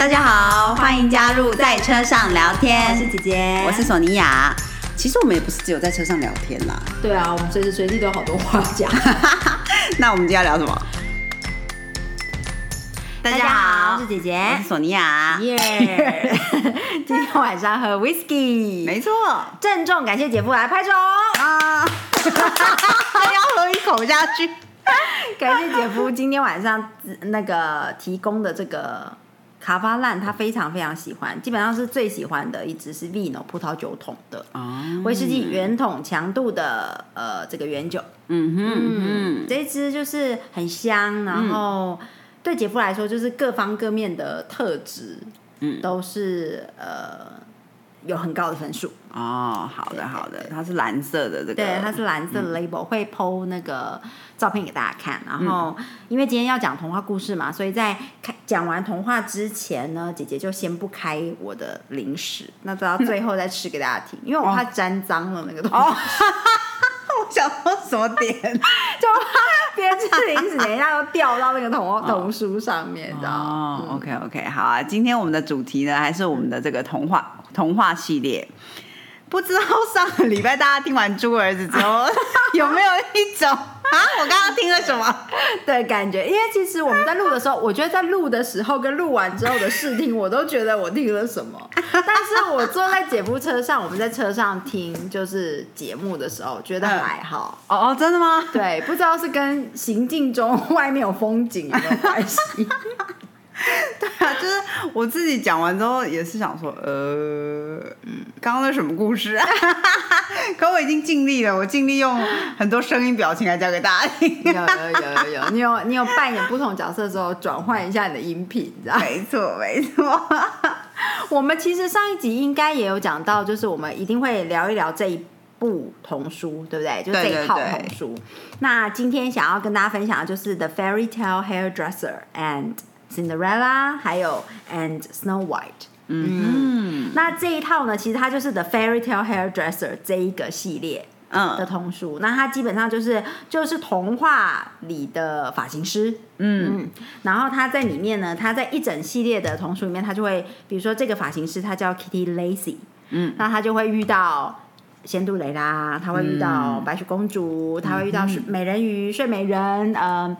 大家好，欢迎加入在车上聊天我天。是姐姐，我是索尼娅。其实我们也不是只有在车上聊天啦。对啊，我们随时随地都有好多话讲。那我们今天要聊什么？大家好，我是姐我姐是。索尼娅。耶！今天晚上喝 whisky，没错郑重感谢姐夫来拍手，啊，要喝一口下去。感谢姐夫今天晚上那个提供的这个卡巴烂，他非常非常喜欢，基本上是最喜欢的一支是 Vino 葡萄酒桶的哦，威士忌圆桶强度的呃这个原酒。嗯哼嗯，这一支就是很香，然后对姐夫来说就是各方各面的特质，嗯。都是呃有很高的分数。哦，好的好的，它是蓝色的这个，对，它是蓝色的 label，、会 PO 那个照片给大家看。然后，因为今天要讲童话故事嘛，所以在开讲完童话之前呢，姐姐就先不开我的零食，那都到最后再吃给大家听，因为我怕沾脏了那个东西。哦，我想说什么点？就怕吃零食，等一下都掉到那个童童书上面，你知道？哦，OK OK，好啊，今天我们的主题呢，还是我们的这个童话童话系列。不知道上个礼拜大家听完猪儿子之后，有没有一种啊？我刚刚听了什么？对，感觉，因为其实我们在录的时候，我觉得在录的时候跟录完之后的试听，我都觉得我听了什么。但是我坐在姐夫车上，我们在车上听就是节目的时候，觉得还好。哦哦，真的吗？对，不知道是跟行进中 外面有风景有没有关系。对啊，就是我自己讲完之后也是想说，呃，嗯，刚刚那什么故事啊？可我已经尽力了，我尽力用很多声音表情来教给大家听。有有有有有，你有你有扮演不同角色的时候，转换一下你的音频，你知道吗？没错，没错。我们其实上一集应该也有讲到，就是我们一定会聊一聊这一部童书，对不对？就是这一套对对对童书。那今天想要跟大家分享的就是《The Fairy Tale Hairdresser》and Cinderella，还有 and Snow White。嗯那这一套呢，其实它就是《The Fairy Tale Hairdresser》这一个系列。的嗯童书，那它基本上就是就是童话里的发型师，嗯嗯，然后他在里面呢，他在一整系列的童书里面，他就会，比如说这个发型师他叫 Kitty Lacy，嗯，那他就会遇到仙杜蕾拉，他会遇到白雪公主，他会遇到睡美人鱼、睡美人，呃。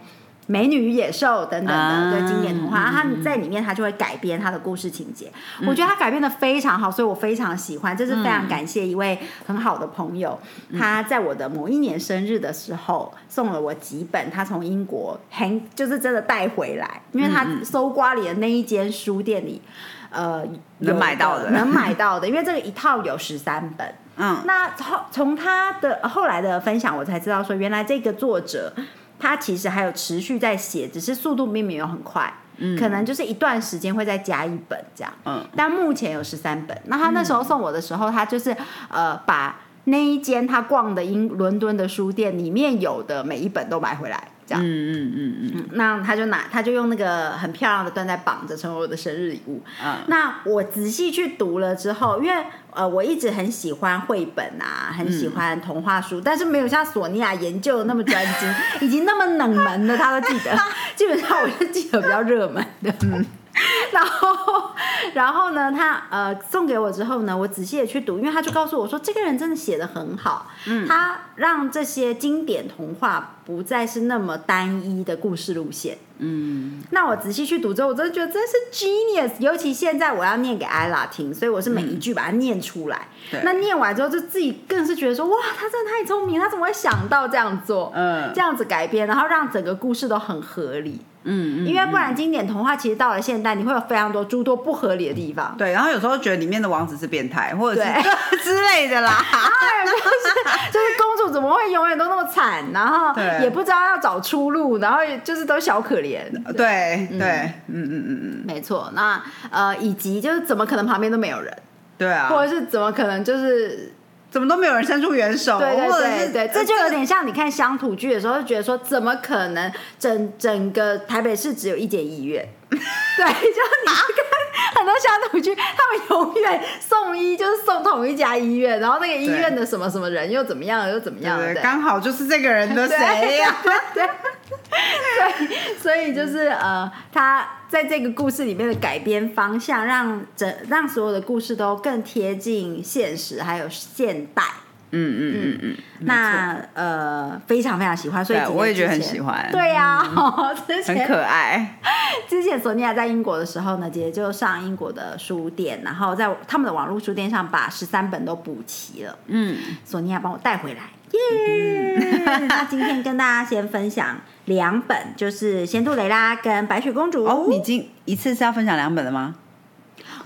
美女与野兽等等的，啊。对经典童话，他在里面他就会改编他的故事情节。我觉得他改编的非常好，所以我非常喜欢。这是非常感谢一位很好的朋友，他在我的某一年生日的时候送了我几本他从英国 hand 就是真的带回来，因为他搜刮里的那一间书店里，呃，能有买到的。能买到的，因为这个一套有十三本。嗯。那后从他的后来的分享，我才知道说，原来这个作者他其实还有持续在写，只是速度并没有很快，可能就是一段时间会再加一本这样。嗯但目前有十三本。那他那时候送我的时候，他就是呃把那一间他逛的英伦敦的书店里面有的每一本都买回来，这样。嗯嗯嗯嗯那他就拿，他就用那个很漂亮的缎带绑着，成为我的生日礼物。嗯那我仔细去读了之后，因为呃我一直很喜欢绘本啊，很喜欢童话书，但是没有像索尼娅研究的那么专精，以及那么冷门的他都记得。基本上我就记得比较热门的。嗯 然后，然后呢，他呃送给我之后呢，我仔细的去读，因为他就告诉我说，这个人真的写的很好，嗯，他让这些经典童话不再是那么单一的故事路线，嗯，那我仔细去读之后，我真的觉得真是 genius。尤其现在我要念给艾拉听，所以我是每一句把它念出来。对那念完之后，就自己更是觉得说，哇，他真的太聪明，他怎么会想到这样做？嗯这样子改编，然后让整个故事都很合理。嗯嗯，因为不然，经典童话其实到了现代，你会有非常多诸多不合理的地方。对，然后有时候觉得里面的王子是变态，或者是 之类的啦。哎，就是就是公主怎么会永远都那么惨，然后对也不知道要找出路，然后就是都小可怜。对。对，嗯。嗯嗯嗯，没错，那呃，以及就是怎么可能旁边都没有人，对啊，或者是怎么可能就是怎么都没有人伸出援手，对对对对，这就有点像你看乡土剧的时候，就觉得说怎么可能整整个台北市只有一间医院？对，就你去看很多乡土剧，他们永远送医就是送同一家医院，然后那个医院的什么什么人又怎么样又怎么样刚好就是这个人的谁呀？对对所以所以就是呃，他在这个故事里面的改编方向，让整让所有的故事都更贴近现实，还有现代。嗯嗯嗯嗯，那呃，非常非常喜欢，所以我也觉得很喜欢对呀、之很可爱。之前索尼娅在英国的时候呢，姐姐就上英国的书店，然后在他们的网络书店上把十三本都补齐了。嗯，索尼娅帮我带回来，耶！那今天跟大家先分享两本，就是《仙杜蕾拉》跟《白雪公主》。哦，你今一次是要分享两本的吗？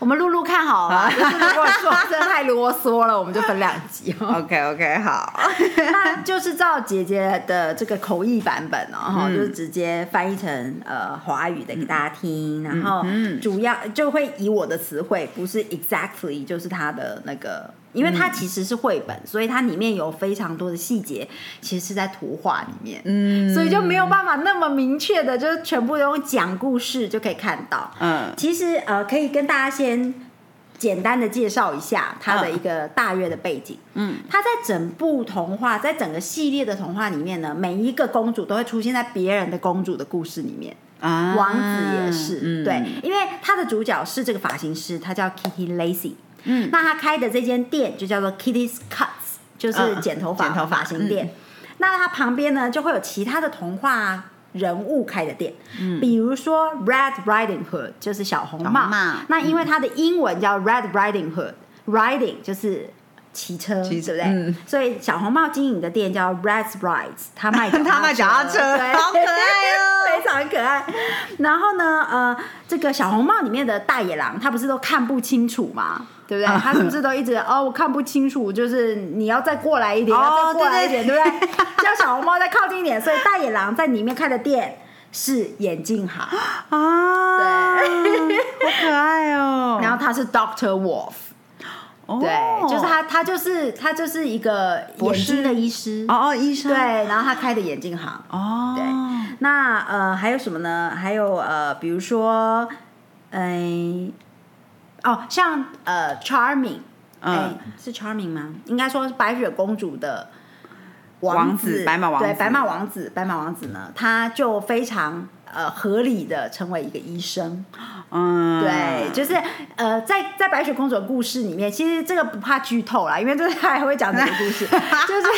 我们录录看好了，就是如果说真的太啰嗦了，我们就分两集哦。OK OK，好。那就是照姐姐的这个口译版本哦，哈、嗯就是直接翻译成呃华语的给大家听，然后嗯主要就会以我的词汇，不是 exactly 就是它的那个，因为它其实是绘本，所以它里面有非常多的细节，其实是在图画里面，嗯所以就没有办法那么明确的，就是全部用讲故事就可以看到。嗯其实呃，可以跟大家先简单的介绍一下它的一个大约的背景。嗯，它在整部童话，在整个系列的童话里面呢，每一个公主都会出现在别人的公主的故事里面。啊王子也是，嗯对，因为他的主角是这个发型师，他叫 Kitty Lacy。嗯那他开的这间店就叫做 Kitty's Cuts，就是嗯剪头发、剪头发发型店。那它旁边呢，就会有其他的童话人物开的店，比如说 Red Riding Hood，就是小红帽。那因为它的英文叫 Red Riding Hood，Riding 就是骑车，对不对？嗯所以小红帽经营的店叫 Red Rides，他卖脚他卖脚踏车 好可爱哦 非常可爱。然后呢，呃，这个小红帽里面的大野狼，他不是都看不清楚吗？对不对？他是不是都一直 哦，我看不清楚，就是你要再过来一点，再过来一点，对对。不对？叫小红帽再靠近一点，所以大野狼在里面开的店是眼镜行，啊，对。好可爱哦。然后他是 Doctor Wolf，哦。对，就是他，他就是他就是一个眼睛的医师，哦哦，医生。对，然后他开的眼镜行，哦，对。那呃还有什么呢？还有呃，比如说，嗯、哦，像呃，Charming，哎、嗯是 Charming 吗？应该说是白雪公主的王子，子白马王子对，白马王子，白马王子呢，他就非常呃合理的成为一个医生，嗯，对，就是呃，在在白雪公主的故事里面，其实这个不怕剧透啦，因为这他还会讲这个故事，就是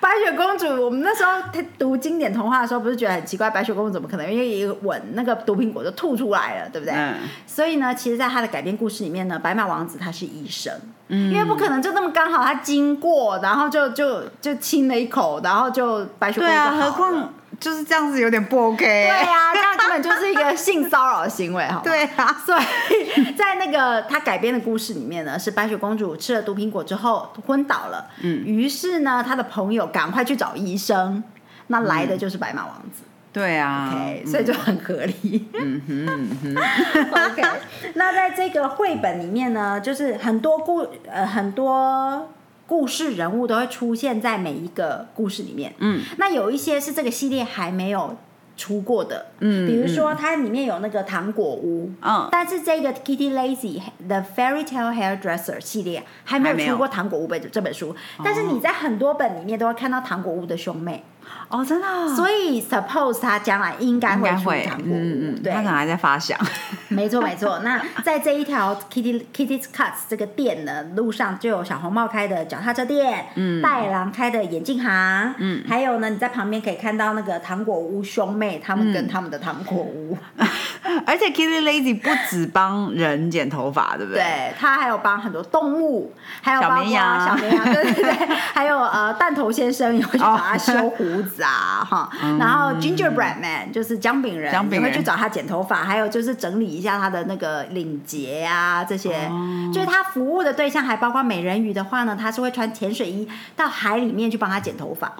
白雪公主。我们那时候读经典童话的时候，不是觉得很奇怪，白雪公主怎么可能因为一个吻那个毒苹果就吐出来了，对不对？嗯所以呢，其实，在他的改编故事里面呢，白马王子他是医生，因为不可能就那么刚好他经过，然后就就就亲了一口，然后就白雪公主何况就是这样子有点不 OK。对啊、这样根本就是一个性骚扰的行为，好？对啊，所以在那个他改编的故事里面呢，是白雪公主吃了毒苹果之后昏倒了，嗯，于是呢，她的朋友赶快去找医生，那来的就是白马王子、对啊。所以就很合理。嗯哼嗯哼，OK。那在这个绘本里面呢，就是很多故呃很多。故事人物都会出现在每一个故事里面，嗯，那有一些是这个系列还没有出过的，嗯比如说它里面有那个糖果屋，嗯但是这个 Kitty Lazy The Fairy Tale Hairdresser 系列还没有还没有。出过糖果屋本这本书，但是你在很多本里面都会看到糖果屋的兄妹，哦，真的哦，所以 suppose 他将来应该会出应该会，糖果屋，嗯嗯，对。他可，能还在发想。没错 没错。那在这一条 Kitty Kitty's Cuts 这个店呢，路上就有小红帽开的脚踏车店，嗯，大野狼开的眼镜行，嗯，还有呢，你在旁边可以看到那个糖果屋兄妹他们跟他们的糖果屋，而且 Kitty Lazy 不止帮人剪头发，对不对？对他还有帮很多动物，还有小绵羊。小绵羊，对对对，还有呃弹头先生也会去找他 修胡子啊，哈，然后 Gingerbread Man 就是姜饼人，也会去找他剪头发，还有就是整理一下他的那个领结啊这些，哦。就是他服务的对象还包括美人鱼的话呢，他是会穿潜水衣到海里面去帮他剪头发，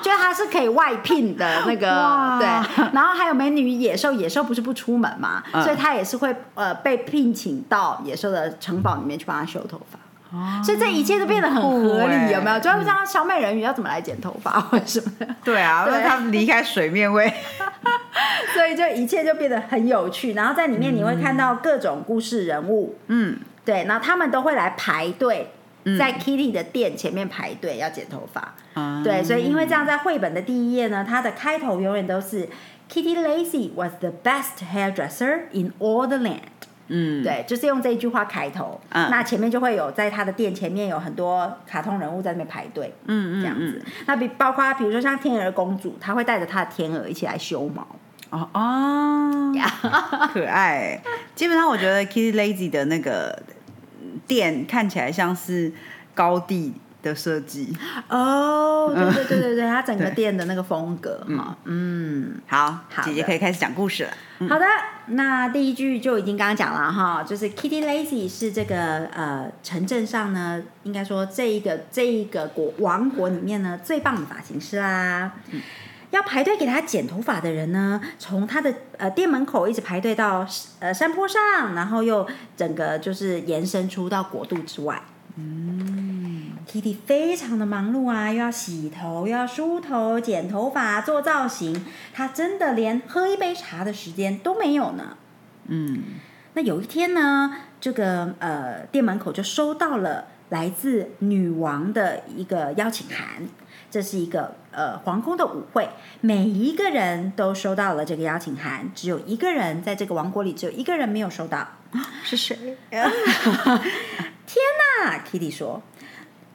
就是他是可以外聘的那个哇。对，然后还有美女与野兽，野兽不是不出门嘛，嗯。所以他也是会呃被聘请到野兽的城堡里面去帮他修头发。所以这一切都变得很合理有没有？就会像小美人鱼要怎么来剪头发？或者什么？的，对啊，因对为他离开水面会，所以就一切就变得很有趣。然后在里面你会看到各种故事人物，嗯。对，然后他们都会来排队在 Kitty 的店前面排队要剪头发。啊。对，所以因为这样，在绘本的第一页呢，它的开头永远都是 Kitty Lazy was the best hairdresser in all the land。嗯，对，就是用这一句话开头。嗯那前面就会有在他的店前面有很多卡通人物在那边排队，嗯嗯这样子。那比包括比如说像天鹅公主，她会带着她的天鹅一起来修毛。哦哦，可爱。基本上我觉得 Kitty Lazy 的那个店看起来像是高地的设计。哦，对对对对对，它整个店的那个风格哈，嗯。好，好姐姐可以开始讲故事了。好的，那第一句就已经刚刚讲了哈，就是 Kitty Lazy 是这个呃城镇上呢，应该说这一个这一个国王国里面呢最棒的发型师啦。要排队给他剪头发的人呢，从他的呃店门口一直排队到呃山坡上，然后又整个就是延伸出到国度之外。Kitty 非常的忙碌啊，又要洗头，又要梳头、剪头发、做造型，她真的连喝一杯茶的时间都没有呢。嗯，那有一天呢，这个呃店门口就收到了来自女王的一个邀请函。这是一个呃皇宫的舞会，每一个人都收到了这个邀请函，只有一个人在这个王国里，只有一个人没有收到。是谁？天呐 Kitty 说，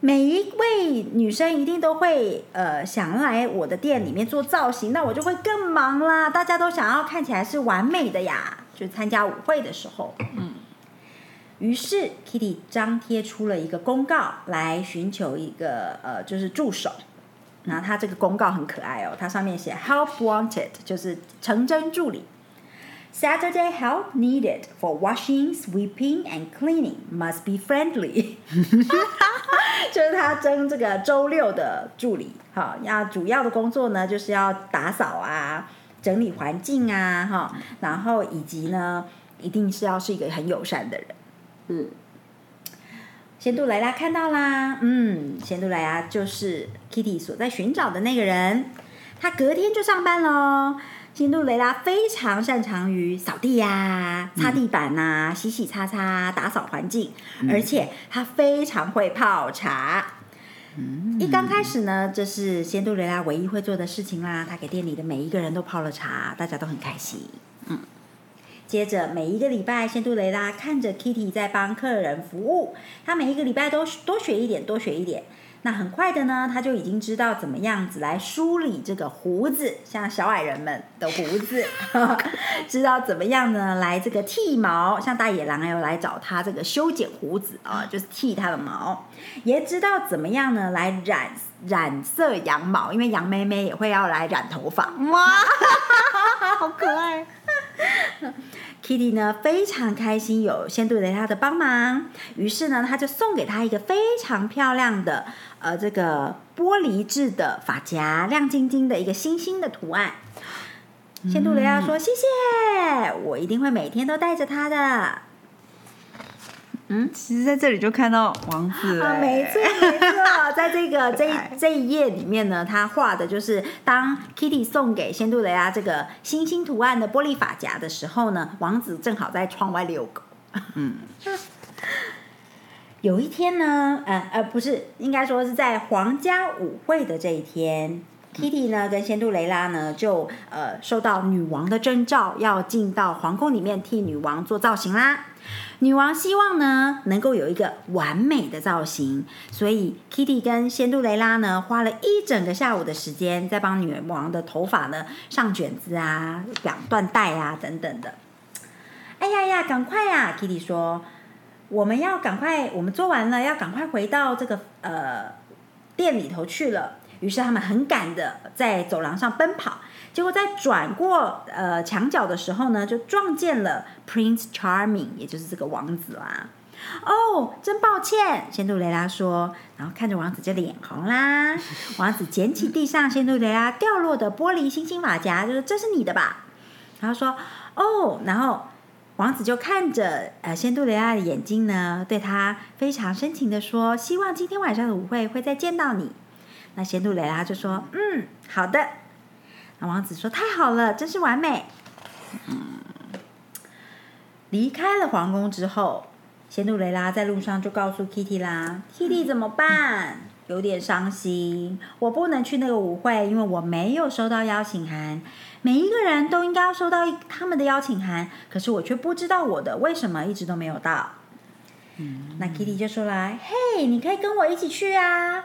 每一位女生一定都会呃想来我的店里面做造型，那我就会更忙啦。大家都想要看起来是完美的呀，就参加舞会的时候，嗯。于是 Kitty 张贴出了一个公告，来寻求一个呃就是助手。然后它这个公告很可爱哦，它上面写 “Help wanted”，就是成真助理。Saturday help needed for washing, sweeping, and cleaning must be friendly。就是他征这个周六的助理，哈，要主要的工作呢，就是要打扫啊、整理环境啊，哈，然后以及呢，一定是要是一个很友善的人。嗯，仙杜莱拉看到啦，嗯，仙杜莱拉就是 Kitty 所在寻找的那个人，他隔天就上班喽。仙杜蕾拉非常擅长于扫地呀、擦地板呐、洗洗擦擦、打扫环境，而且她非常会泡茶。一刚开始呢，这是仙杜蕾拉唯一会做的事情啦。她给店里的每一个人都泡了茶，大家都很开心。嗯，接着每一个礼拜，仙杜蕾拉看着 Kitty 在帮客人服务，她每一个礼拜都多学一点，多学一点。那很快的呢，他就已经知道怎么样子来梳理这个胡子，像小矮人们的胡子，知道怎么样呢来这个剃毛，像大野狼还有来找他这个修剪胡子啊，就是剃他的毛，也知道怎么样呢来染染色羊毛，因为羊妹妹也会要来染头发。哇，好可爱。Kitty 呢非常开心有仙杜雷他的帮忙，于是呢他就送给他一个非常漂亮的呃这个玻璃制的发夹，亮晶晶的一个星星的图案。仙杜雷亚说：“谢谢，我一定会每天都带着它的。”嗯其实在这里就看到王子了啊，没错没错，在这个这一这一页里面呢，他画的就是当 Kitty 送给仙杜雷亚这个星星图案的玻璃发夹的时候呢，王子正好在窗外遛狗。嗯，有一天呢，呃呃，不是，应该说是在皇家舞会的这一天。Kitty 呢跟仙杜雷拉呢就呃收到女王的征召，要进到皇宫里面替女王做造型啦。女王希望呢能够有一个完美的造型，所以 Kitty 跟仙杜雷拉呢花了一整个下午的时间，在帮女王的头发呢上卷子啊、两缎带啊等等的。哎呀呀，赶快呀！Kitty 说，我们要赶快，我们做完了，要赶快回到这个呃店里头去了。于是他们很赶的在走廊上奔跑，结果在转过呃墙角的时候呢，就撞见了 Prince Charming，也就是这个王子啦。哦，真抱歉，仙杜雷拉说，然后看着王子就脸红啦。王子捡起地上仙杜雷拉掉落的玻璃星星发夹，就说：“这是你的吧？”然后说：“哦。”然后王子就看着呃仙杜雷拉的眼睛呢，对他非常深情的说：“希望今天晚上的舞会会再见到你。”那仙杜雷拉就说：“嗯，好的。”那王子说：“太好了，真是完美。”离开了皇宫之后，仙杜蕾拉在路上就告诉 Kitty 啦，Kitty 怎么办？有点伤心，我不能去那个舞会，因为我没有收到邀请函。每一个人都应该要收到他们的邀请函，可是我却不知道我的为什么一直都没有到。嗯那 Kitty 就说来：“嘿，你可以跟我一起去啊！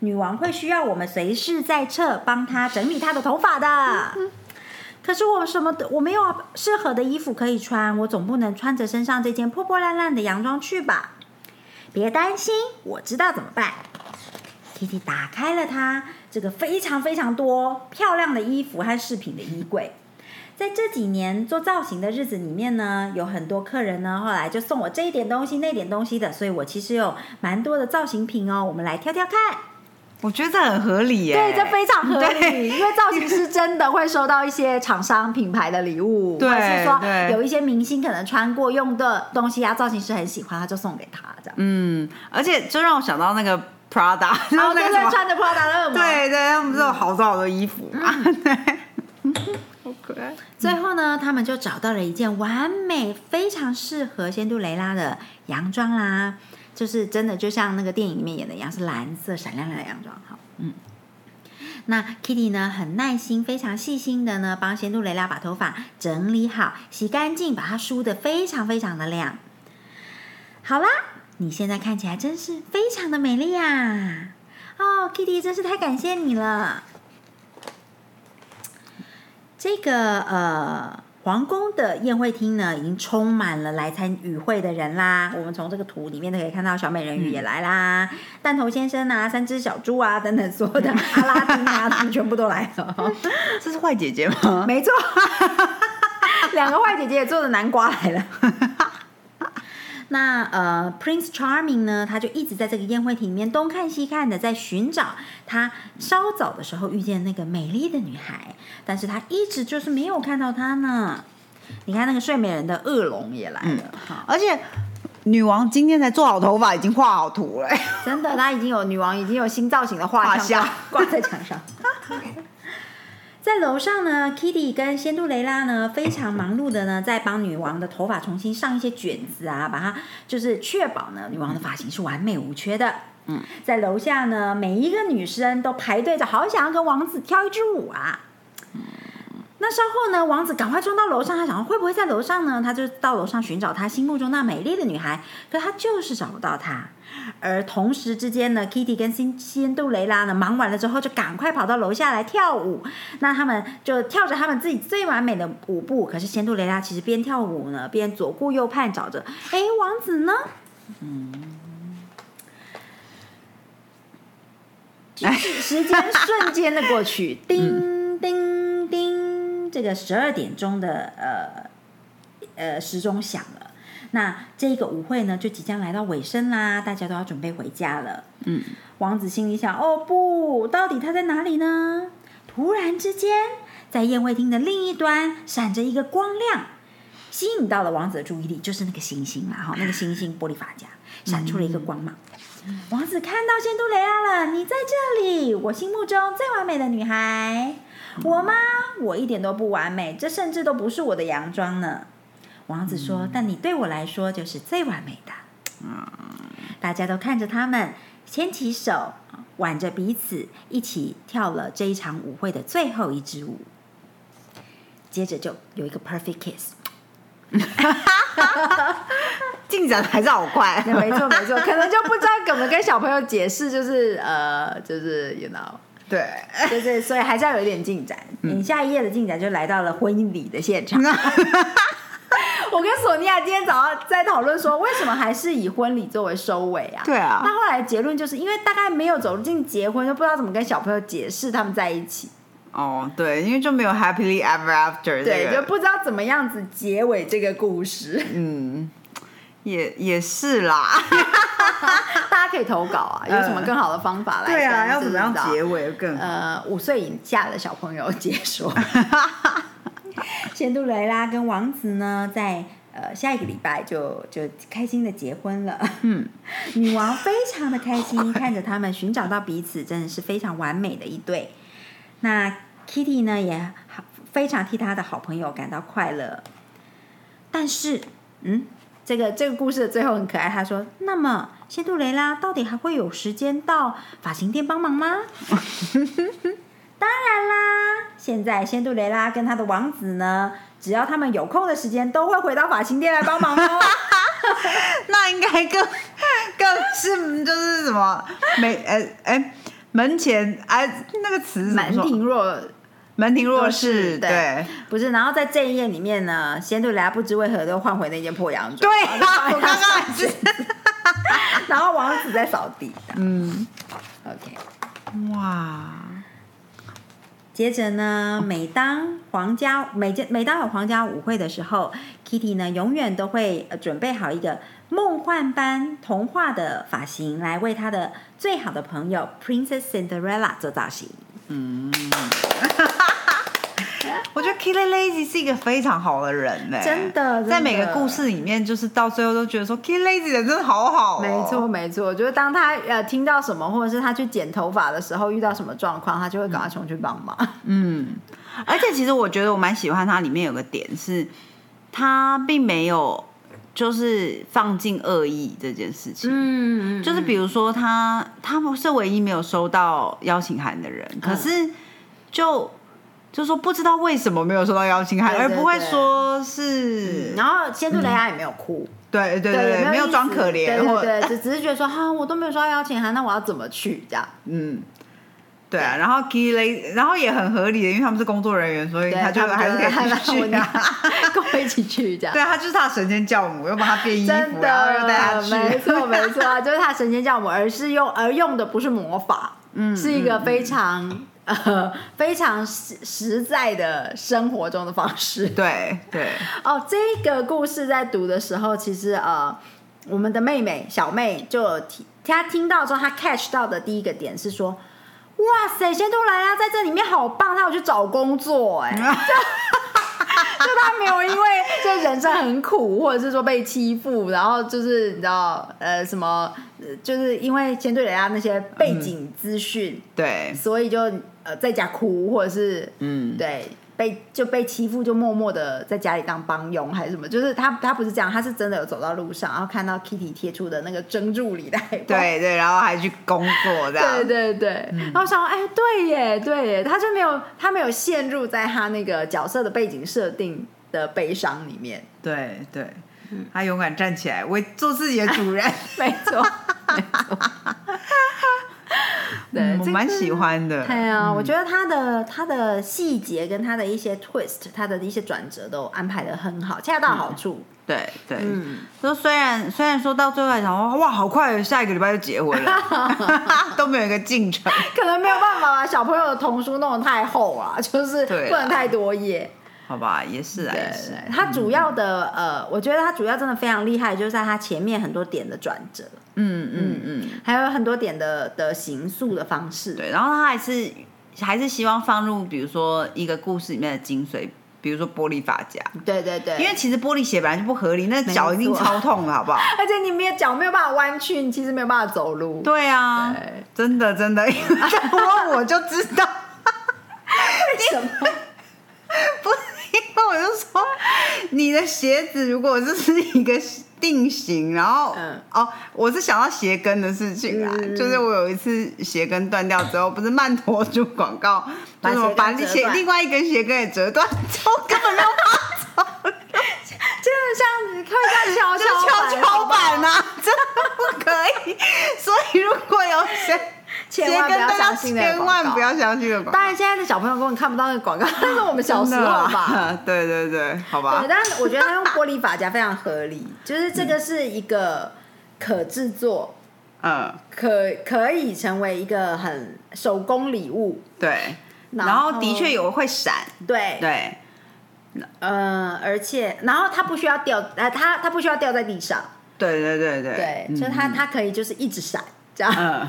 女王会需要我们随时在侧帮她整理她的头发的。可是我什么的我没有适合的衣服可以穿，我总不能穿着身上这件破破烂烂的洋装去吧？别担心，我知道怎么办。”Kitty 打开了她这个非常非常多漂亮的衣服和饰品的衣柜。在这几年做造型的日子里面呢，有很多客人呢，后来就送我这一点东西、那点东西的，所以我其实有蛮多的造型品哦。我们来挑挑看，我觉得这很合理耶。对，这非常合理，因为造型师真的会收到一些厂商品牌的礼物，或者是说有一些明星可能穿过用的东西啊，造型师很喜欢，他就送给他这样。嗯，而且就让我想到那个 Prada，然后那个什么，穿着 Prada 的恶魔。对对，他们不是有好多好多衣服嘛？对，好可爱。最后呢，他们就找到了一件完美、非常适合仙杜蕾拉的洋装啦，就是真的就像那个电影里面演的一样，是蓝色闪亮亮的洋装。好，嗯。那 Kitty 呢，很耐心、非常细心的呢，帮仙杜蕾拉把头发整理好、洗干净，把它梳得非常非常的亮。好啦，你现在看起来真是非常的美丽呀、哦，Kitty 真是太感谢你了。这个呃，皇宫的宴会厅呢，已经充满了来参与会的人啦。我们从这个图里面都可以看到，小美人鱼也来啦，弹头先生啊，三只小猪啊，等等，所有的阿拉丁啊，他们全部都来了。这是坏姐姐吗？没错，两个坏姐姐也坐着南瓜来了。那呃，Prince Charming 呢，他就一直在这个宴会厅里面东看西看的，在寻找他稍早的时候遇见那个美丽的女孩，但是他一直就是没有看到她呢。你看那个睡美人的恶龙也来了，哈、而且女王今天才做好头发，已经画好图了。真的，她已经有女王已经有新造型的画画像挂在墙上。在楼上呢，Kitty 跟仙杜蕾拉呢非常忙碌的呢，在帮女王的头发重新上一些卷子啊，把它就是确保呢女王的发型是完美无缺的。嗯，在楼下呢，每一个女生都排队着，好想要跟王子跳一支舞啊。那稍后呢，王子赶快冲到楼上，他想会不会在楼上呢？他就到楼上寻找他心目中那美丽的女孩，可他就是找不到她。而同时之间呢，Kitty 跟仙仙杜蕾拉呢忙完了之后，就赶快跑到楼下来跳舞。那他们就跳着他们自己最完美的舞步。可是仙杜蕾拉其实边跳舞呢，边左顾右盼找着，哎，王子呢？嗯，时间瞬间的过去，叮叮叮，这个十二点钟的呃呃时钟响了。那这个舞会呢，就即将来到尾声啦，大家都要准备回家了。嗯，王子心里想：哦不，到底他在哪里呢？突然之间，在宴会厅的另一端闪着一个光亮，吸引到了王子的注意力，就是那个星星啦，哈，那个星星玻璃发夹 闪出了一个光芒。王子看到仙杜蕾拉了，你在这里，我心目中最完美的女孩。我吗？我一点都不完美，这甚至都不是我的洋装呢。王子说：“但你对我来说就是最完美的。”嗯大家都看着他们牵起手，挽着彼此，一起跳了这一场舞会的最后一支舞。接着就有一个 perfect kiss。进展还是好快。对，没错没错，可能就不知道怎么跟小朋友解释，就是呃，就是 you know，对，就是所以还是要有一点进展。你下一页的进展就来到了婚礼的现场。我跟索尼娅今天早上在讨论说，为什么还是以婚礼作为收尾啊？对啊那后来的结论就是因为大概没有走进结婚，就不知道怎么跟小朋友解释他们在一起。哦，对，因为就没有 happily ever after 对，这个，就不知道怎么样子结尾这个故事。嗯，也也是啦。大家可以投稿啊，有什么更好的方法来？对啊，要怎么样结尾更好？呃，五岁以下的小朋友解说。仙杜蕾拉跟王子呢，在呃下一个礼拜就就开心的结婚了。嗯，女王非常的开心，看着他们寻找到彼此，真的是非常完美的一对。那 Kitty 呢，也好非常替他的好朋友感到快乐。但是，嗯，这个这个故事的最后很可爱，他说：“那么仙杜蕾拉到底还会有时间到发型店帮忙吗？” 当然啦，现在仙杜雷拉跟他的王子呢，只要他们有空的时间，都会回到发型店来帮忙哦。那应该更 更是就是什么没呃哎门前哎那个词是怎么？门庭若门庭若市市，对。不是，然后在这一页里面呢，仙杜雷拉不知为何都换回那件破洋装，对啊，我刚刚还是然后王子在扫地。嗯。OK，哇，接着呢，每当皇家每件每当有皇家舞会的时候，Kitty 呢永远都会呃准备好一个梦幻般童话的发型，来为她的最好的朋友 Princess Cinderella 做造型。我觉得 Kitty Lazy 是一个非常好的人呢，真的真的。在每个故事里面，就是到最后都觉得说 Kitty Lazy 人真的好好、哦，没错，没错，就是当他呃听到什么，或者是他去剪头发的时候遇到什么状况，他就会赶快冲去帮忙。嗯，而且其实我觉得我蛮喜欢他里面有个点是，他并没有就是放进恶意这件事情。嗯，就是比如说他，他不是唯一没有收到邀请函的人，可是就就说不知道为什么没有收到邀请函，而不会对说是，然后仙杜雷拉也没有哭，对对对没有装可怜，或对对对，只只是觉得说哈，我都没有收到邀请函，那我要怎么去这样？嗯。对啊，然后 Kitty Lazy，然后也很合理的，因为他们是工作人员，所以他就们还是可以还继续啊。跟我一起去这样。对啊，他就是他的神仙教母，又帮他变衣真服，然后又带他的，去。没错没错，就是他神仙教母，而是用而用的不是魔法，嗯是一个非常呃 非常实实在的生活中的方式。对对，哦，这个故事在读的时候，其实呃，我们的妹妹小妹就有听，她听到之后，她 catch 到的第一个点是说。哇塞，仙都来啦在这里面好棒，她有去找工作 哎、就他没有因为这人生很苦，或者是说被欺负，然后就是你知道呃什么，呃就是因为仙杜雷拉那些背景资讯，对，所以就呃在家哭，或者是嗯，对，被就被欺负，就默默的在家里当帮佣还是什么？就是他他不是这样，他是真的有走到路上，然后看到 Kitty 贴出的那个蒸助理的海报。对对，然后还去工作这样。对对对，然后想说，哎，对耶，对耶，他就没有他没有陷入在他那个角色的背景设定的悲伤里面。对对，他勇敢站起来，为做自己的主人。没错，没错。对，嗯我蛮这个喜欢的。对啊，我觉得他的他的细节跟他的一些 twist，他的一些转折都安排的很好，恰到好处。对对，嗯，说虽然虽然说到最后还想说哇，好快，下一个礼拜就结婚了，都没有一个进程。可能没有办法把小朋友的童书弄得太厚啊，就是不能太多页。好吧，也是啊，他主要的呃，我觉得他主要真的非常厉害，就是在他前面很多点的转折，嗯嗯嗯，还有很多点的的形塑的方式。对。然后他还是还是希望放入，比如说一个故事里面的精髓，比如说玻璃发夹，对对对，因为其实玻璃鞋本来就不合理，那脚一定超痛的，好不好？而且你没有脚没有办法弯曲，你其实没有办法走路。对啊对，真的真的，因为问我就知道，为什么？不我就说，你的鞋子如果这是一个定型，然后、嗯哦，我是想到鞋跟的事情啊，嗯就是我有一次鞋跟断掉之后，不是曼陀珠广告，把就是我把鞋鞋另外一根鞋跟也折断，之后根本没有办法走，就是像你会像跷就是跷跷板呐、啊，真的不可以。所以如果有鞋鞋千万不要相信那千广告万不要相信这个广告。当然，现在的小朋友根本看不到那个广告，那是我们小时候吧。对对对，好吧对，。但是我觉得他用玻璃发夹非常合理，就是这个是一个可制作、嗯，可可以成为一个很手工礼物。对。然然后的确有会闪，对，对，呃，而且然后它不需要掉，呃，它它不需要掉在地上，对对对对，对，嗯就是它它可以就是一直闪这样，嗯，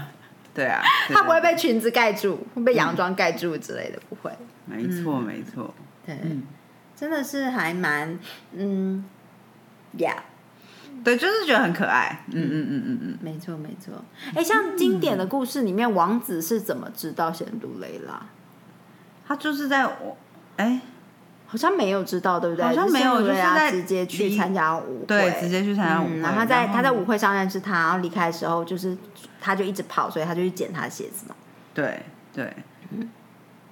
对啊，对它不会被裙子盖住，会被洋装盖住之类的，不会。没错没错，对，嗯，真的是还蛮嗯，Yeah。对，就是觉得很可爱，嗯嗯嗯嗯嗯，没错，没错。哎，像经典的故事里面，王子是怎么知道仙杜蕾拉？他就是在我，哎，好像没有知道，对不对？好像没有就是在直接去离参加舞会，对，直接去参加舞会。嗯，然后他在后他在舞会上认识他，然后离开的时候就是他就一直跑，所以他就去捡他的鞋子嘛。对对，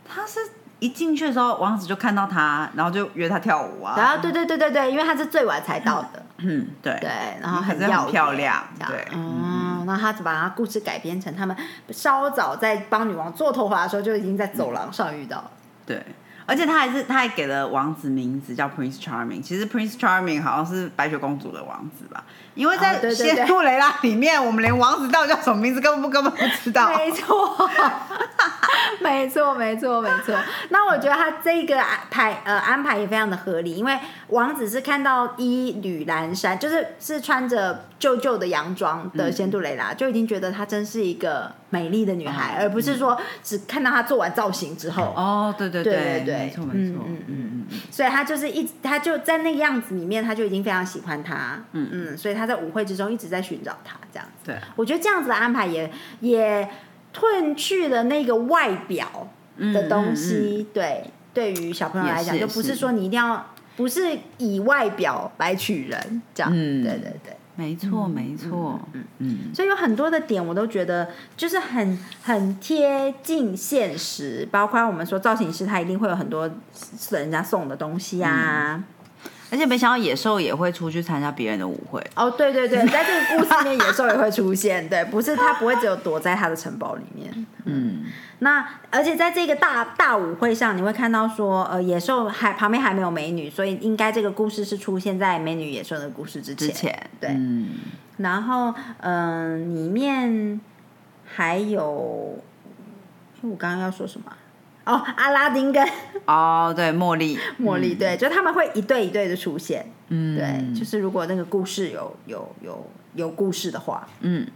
他是一进去的时候，王子就看到他，然后就约他跳舞啊。然后对对对对对，因为他是最晚才到的，嗯，对对，然后很漂亮，对，嗯，那他把他故事改编成他们稍早在帮女王做头发的时候就已经在走廊上遇到了。对。而且他还是他还给了王子名字叫 Prince Charming，其实 Prince Charming 好像是白雪公主的王子吧？因为在仙杜蕾拉》里面，我们连王子到底叫什么名字根本不根本不知道。没错，没错，没错，没错。那我觉得他这个安排呃安排也非常的合理，因为王子是看到衣履蓝衫，就是是穿着旧旧的洋装的仙杜蕾拉，就已经觉得她真是一个美丽的女孩，而不是说只看到她做完造型之后。哦，对对对对对没错没错，嗯嗯嗯嗯。所以他就是一，他就在那个样子里面，他就已经非常喜欢她，嗯。嗯，所以他在舞会之中一直在寻找他，这样子。对，我觉得这样子的安排也也褪去了那个外表的东西，对，对于小朋友来讲，就不是说你一定要不是以外表来取人，这样，嗯对对对。没错没错，嗯嗯所以有很多的点，我都觉得就是很很贴近现实，包括我们说造型师他一定会有很多人家送的东西啊。而且没想到野兽也会出去参加别人的舞会，哦，对对对，在这个故事里面，野兽也会出现，对，不是他不会只有躲在他的城堡里面。嗯，那而且在这个大大舞会上，你会看到说，呃，野兽还旁边还没有美女，所以应该这个故事是出现在美女野兽的故事之前。之前对嗯然后，嗯、里面还有，我刚刚要说什么？哦，阿拉丁跟哦对，茉莉。茉莉，对，就他们会一对一对的出现。嗯。对，就是如果那个故事有有有有故事的话，嗯，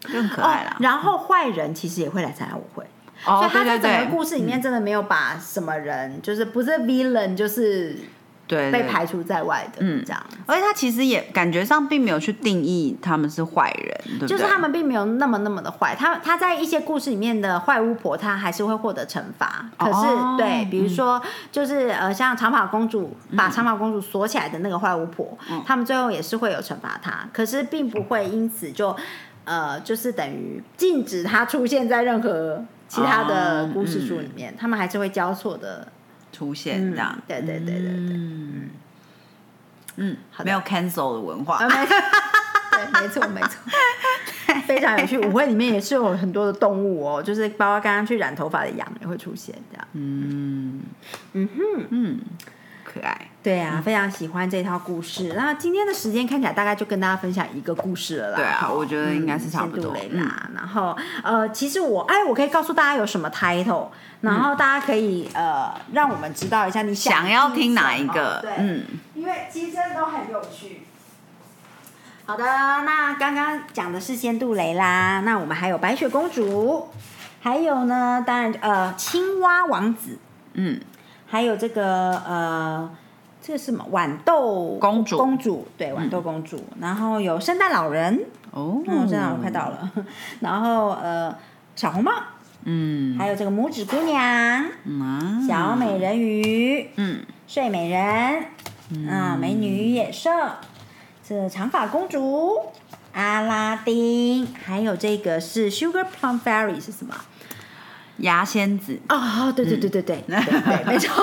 就很可爱啦。哦。然后坏人其实也会来参加舞会，哦所以他在整个故事里面真的没有把什么人，就是不是 villain 就是被排除在外的，嗯这样。而且他其实也感觉上并没有去定义他们是坏人，对不对？就是他们并没有那么那么的坏，他他在一些故事里面的坏巫婆，他还是会获得惩罚。可是、哦对，比如说就是呃，像长发公主把长发公主锁起来的那个坏巫婆，他们最后也是会有惩罚她，可是并不会因此就呃，就是等于禁止她出现在任何其他的哦故事书里面，他们还是会交错的。出现这样。嗯，对对对对对。嗯。嗯。没有 cancel 的文化。啊，，没错，对，没错，没错，非常有趣。舞会里面也是有很多的动物哦，就是包括刚刚去染头发的羊也会出现这样。嗯。嗯哼，嗯，可爱。对啊，非常喜欢这套故事。那今天的时间看起来大概就跟大家分享一个故事了啦。对啊我觉得应该是差不多杜蕾拉。然后呃，其实我哎，我可以告诉大家有什么 title，然后大家可以呃让我们知道一下你想要听哪一个？对，嗯，因为其实真的都很有趣。好的，那刚刚讲的是仙杜蕾拉，那我们还有白雪公主，还有呢，当然呃青蛙王子，嗯，还有这个呃这个是什么？豌豆公主。公主对豌豆公主，然后有圣诞老人，哦，嗯，圣诞老人快到了，然后呃小红帽，嗯，还有这个拇指姑娘，小美人鱼，嗯，睡美人，啊，美女与野兽，这长发公主，阿拉丁，还有这个是 Sugar Plum Fairy 是什么？牙仙子，哦，对对对对对，对对，没错，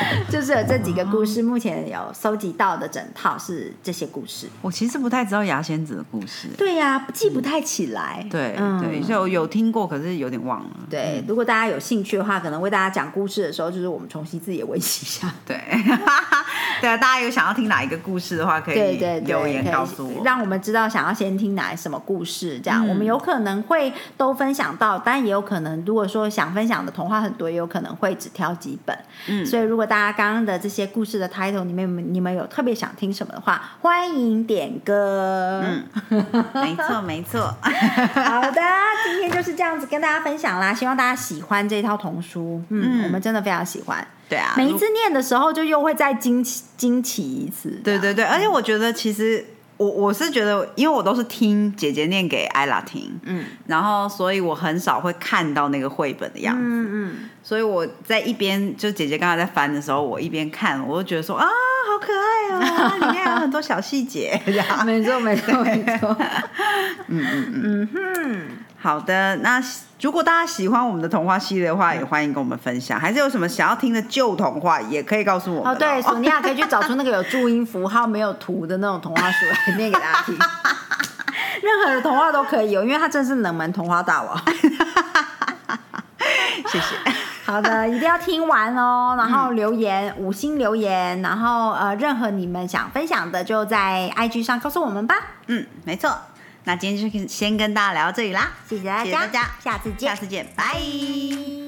就是有这几个故事，目前有收集到的整套是这些故事。我其实不太知道牙仙子的故事。对呀、记不太起来。对嗯对，所以我有听过，可是有点忘了。对，如果大家有兴趣的话，可能为大家讲故事的时候，就是我们重新自己也温习一下。对，对啊，大家有想要听哪一个故事的话，可以留言告诉我。让我们知道想要先听哪什么故事，这样、嗯我们有可能会都分享到，但也有可能如果说想分享的童话很多，也有可能会只挑几本。嗯所以如果大家刚刚的这些故事的 title 里面，你们有特别想听什么的话，欢迎点歌。嗯，没错没错。好的，今天就是这样子跟大家分享啦，希望大家喜欢这套童书。嗯，嗯我们真的非常喜欢。对啊，每一次念的时候，就又会再惊奇惊奇一次。对对对，而且我觉得其实我我是觉得，因为我都是听姐姐念给艾拉听，嗯然后所以我很少会看到那个绘本的样子，嗯嗯，所以我在一边就姐姐刚才在翻的时候，我一边看，我就觉得说啊，好可爱哦，里面有很多小细节。没错没错没错。嗯嗯嗯。嗯哼，好的，那如果大家喜欢我们的童话系列的话，也欢迎跟我们分享。还是有什么想要听的旧童话，也可以告诉我们哦对，索尼娅可以去找出那个有注音符号没有图的那种童话书来念给大家听。任何的童话都可以哦，因为它真是冷门童话大王。谢谢。好的，一定要听完哦，然后留言、五星留言，然后呃，任何你们想分享的，就在 IG 上告诉我们吧。嗯，没错。那今天就先跟大家聊到这里啦，谢谢大家，谢谢大家下次见，下次见，拜。